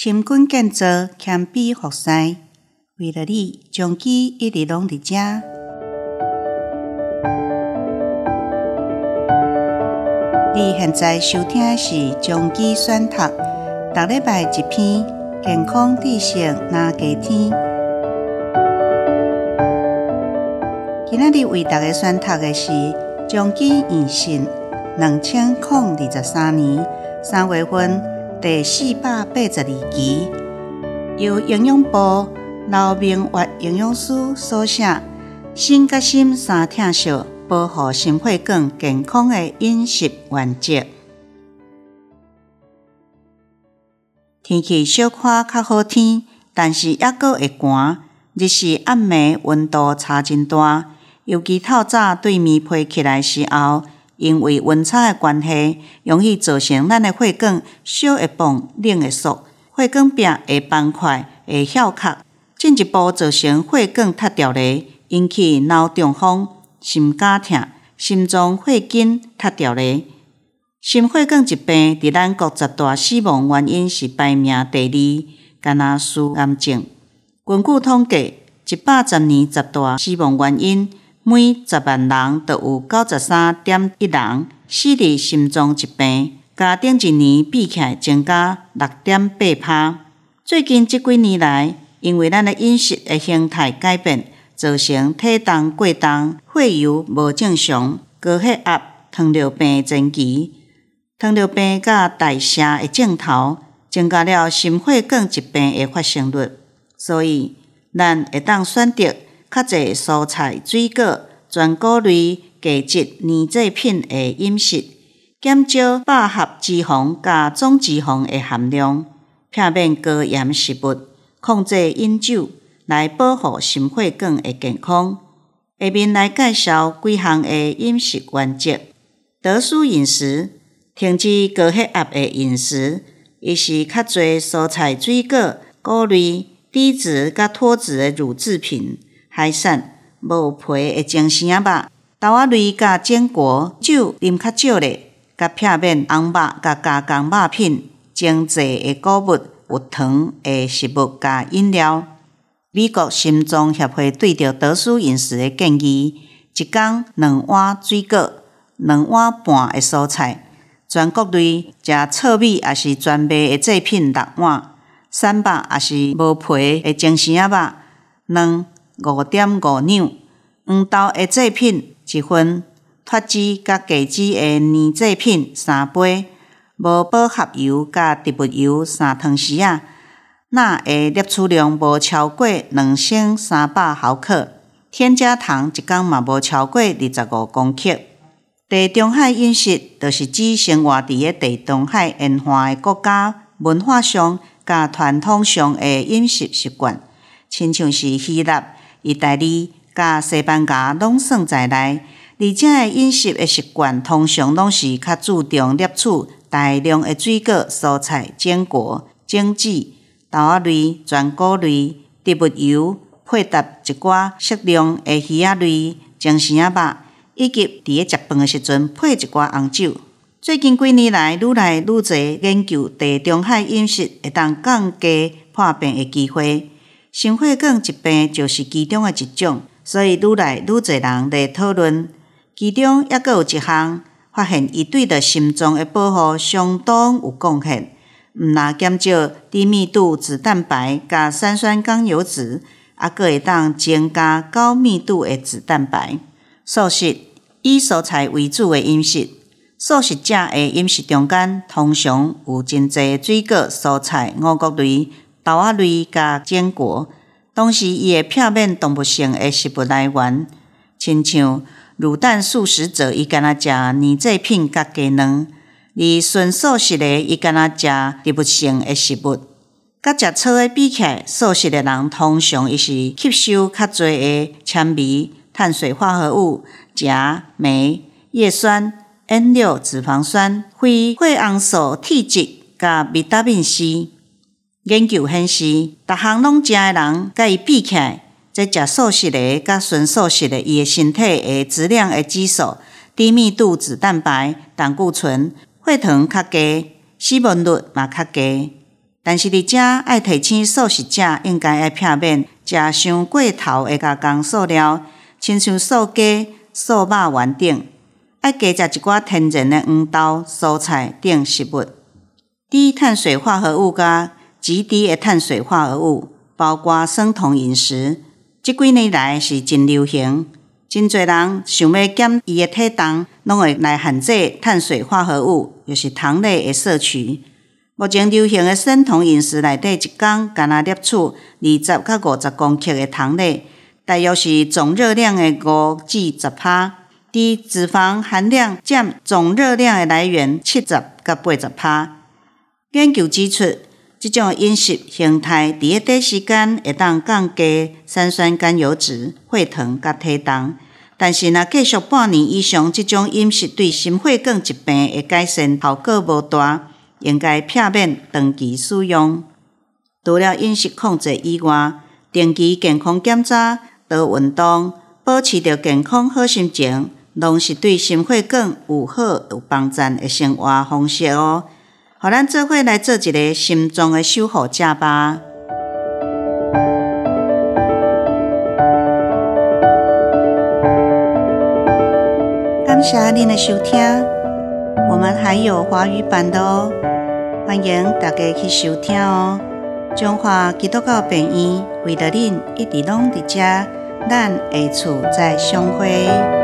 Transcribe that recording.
深耕建造，谦卑服侍，为了你，将记一直拢伫遮。你现在收听的是将记选读，逐礼拜一篇健康知识拿加添。今仔日为大家选读的是将记验信两千零二十三年三月份。第四百八十二期，由营养部刘明月营养师所写，心甲心三疼惜，保护心血管健康的饮食原则。天气小可较好天，但是抑阁会寒，日时暗暝温度差真大，尤其透早对面批起来时候。因为温差的关系，容易造成咱的血管小会膨、冷会缩，血管壁会斑块、会翘壳，进一步造成血管塌掉咧，引起脑中风、心绞痛、心脏血管塌掉咧。心血管疾病伫咱国十大死亡原因是排名第二，敢若输癌症。根据统计，一百十年十大死亡原因。每十万人就有九十三点一人死伫心脏疾病，甲顶一年比起来增加六点八趴。最近这几年来，因为咱的饮食的形态改变，造成体重过重、血油无正常、高血压、糖尿病前期、糖尿病甲代谢的症头，增加了心血管疾病的发生率。所以，咱会当选择。较侪蔬菜、水果、全谷类、价值粘制品的饮食，减少饱和脂肪甲总脂肪的含量，避免高盐食物，控制饮酒，来保护心血管的健康。下面来介绍几项的饮食原则：得舒饮食，停止高血压的饮食，伊是较侪蔬菜、水果、谷类、低脂甲脱脂的乳制品。海产、无皮的精鲜仔肉、豆仔类甲坚果、酒啉较少咧，甲片面红肉甲加工肉品、精制的谷物、有糖的食物甲饮料。美国心脏协会对着得舒饮食的建议：一天两碗水果，两碗半的蔬菜，全谷类食糙米也是全麦的制品六碗，瘦肉也是无皮的精鲜仔肉两。五点五两，黄豆的制品一份，脱脂甲低脂的粘制品三杯，无饱和油甲植物油三汤匙仔，钠的摄取量无超过两千三百毫克，添加糖一天嘛无超过二十五公克。地中海饮食就是指生活伫个地中海沿岸的国家，文化上甲传统上的饮食习惯，亲像是希腊。意大利甲西班牙拢算在内，而且诶饮食的习惯通常拢是较注重摄取大量诶水果、蔬菜、坚果、精制、豆仔类、全谷类、植物油，配搭一寡适量诶鱼仔类、精鲜仔肉，以及伫咧食饭诶时阵配一寡红酒。最近几年来，愈来愈侪研究地中海饮食会当降低破病诶机会。心血管疾病就是其中的一种，所以愈来愈侪人在讨论。其中抑阁有一项发现，伊对着心脏的保护相当有贡献。毋但减少低密度脂蛋白甲三酸甘油酯，抑阁会当增加高密度的脂蛋白。素食以蔬菜为主的饮食，素食者的饮食中间通常有真侪水果、蔬菜、五谷类。豆仔类甲坚果，同时伊会片面动物性诶食物来源，亲像乳蛋素食者，伊敢若食奶制品甲鸡卵；而纯素食的，伊敢若食植物性诶食物。甲食草诶比起来，素食的人通常伊是吸收较侪诶纤维、碳水化合物、钾、镁、叶酸、N 六脂肪酸、非血红素铁质甲维他命 C。研究显示，逐项拢食的人，甲伊比起来，即食素食的甲纯素食的，伊的身体的质量的指数、低密度脂蛋白、胆固醇、血糖较低，死亡率嘛较低。但是伫遮爱提醒素食者应该爱避免食伤过头的加工塑料，亲像素鸡、素肉丸等，爱加食一寡天然的黄豆、蔬菜等食物。低碳水化合物甲极低的碳水化合物，包括生酮饮食，这几年来是真流行。真侪人想要减伊的体重，拢会来限制碳水化合物，又是糖类的摄取。目前流行的生酮饮食内底，一天干那摄取二十到五十公克的糖类，大约是总热量的五至十趴。低脂肪含量占总热量的来源七十到八十趴。研究指出，即种饮食形态伫一短时间会当降低三酸甘油脂、血糖甲体重，但是若继续半年以上，即种饮食对心血管疾病的改善效果无大，应该避免长期使用。除了饮食控制以外，定期健康检查、多运动、保持着健康好心情，拢是对心血管有好有帮助的生活方式哦。好，咱做伙来做一个心脏的守护者吧。感谢您的收听，我们还有华语版的哦，欢迎大家去收听哦。中华基督教病院为了您一直拢伫遮，咱下次再相会。